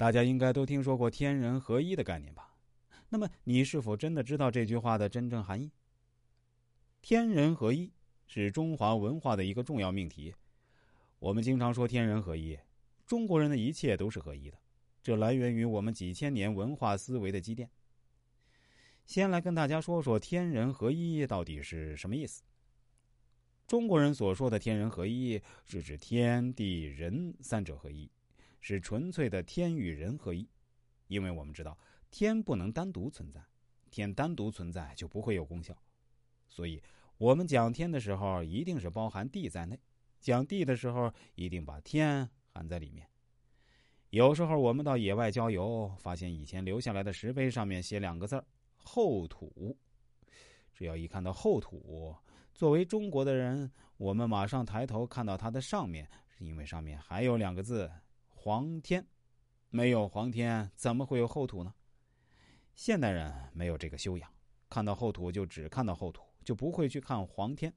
大家应该都听说过天人合一的概念吧？那么，你是否真的知道这句话的真正含义？天人合一是中华文化的一个重要命题。我们经常说天人合一，中国人的一切都是合一的，这来源于我们几千年文化思维的积淀。先来跟大家说说天人合一到底是什么意思。中国人所说的天人合一，是指天地人三者合一。是纯粹的天与人合一，因为我们知道天不能单独存在，天单独存在就不会有功效，所以我们讲天的时候一定是包含地在内，讲地的时候一定把天含在里面。有时候我们到野外郊游，发现以前留下来的石碑上面写两个字厚土”，只要一看到厚土，作为中国的人，我们马上抬头看到它的上面，是因为上面还有两个字。黄天，没有黄天，怎么会有后土呢？现代人没有这个修养，看到后土就只看到后土，就不会去看黄天。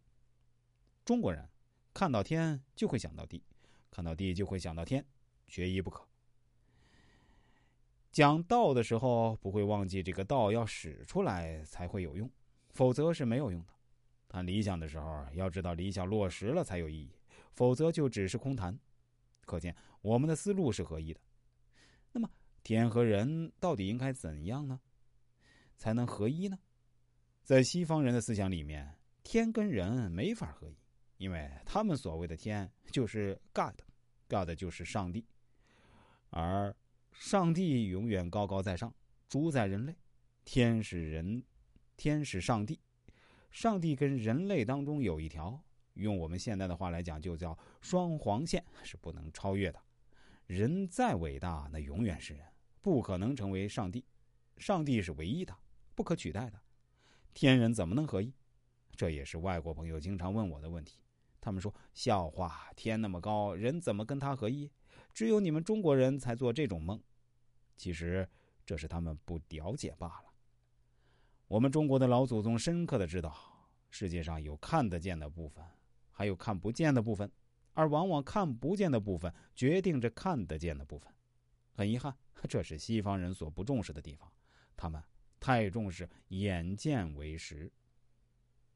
中国人看到天就会想到地，看到地就会想到天，缺一不可。讲道的时候不会忘记这个道要使出来才会有用，否则是没有用的。谈理想的时候要知道理想落实了才有意义，否则就只是空谈。可见我们的思路是合一的。那么天和人到底应该怎样呢？才能合一呢？在西方人的思想里面，天跟人没法合一，因为他们所谓的天就是 God，God 就是上帝，而上帝永远高高在上，主宰人类。天是人，天是上帝，上帝跟人类当中有一条。用我们现在的话来讲，就叫双黄线是不能超越的。人再伟大，那永远是人，不可能成为上帝。上帝是唯一的，不可取代的。天人怎么能合一？这也是外国朋友经常问我的问题。他们说：“笑话，天那么高，人怎么跟他合一？只有你们中国人才做这种梦。”其实这是他们不了解罢了。我们中国的老祖宗深刻的知道，世界上有看得见的部分。还有看不见的部分，而往往看不见的部分决定着看得见的部分。很遗憾，这是西方人所不重视的地方。他们太重视眼见为实。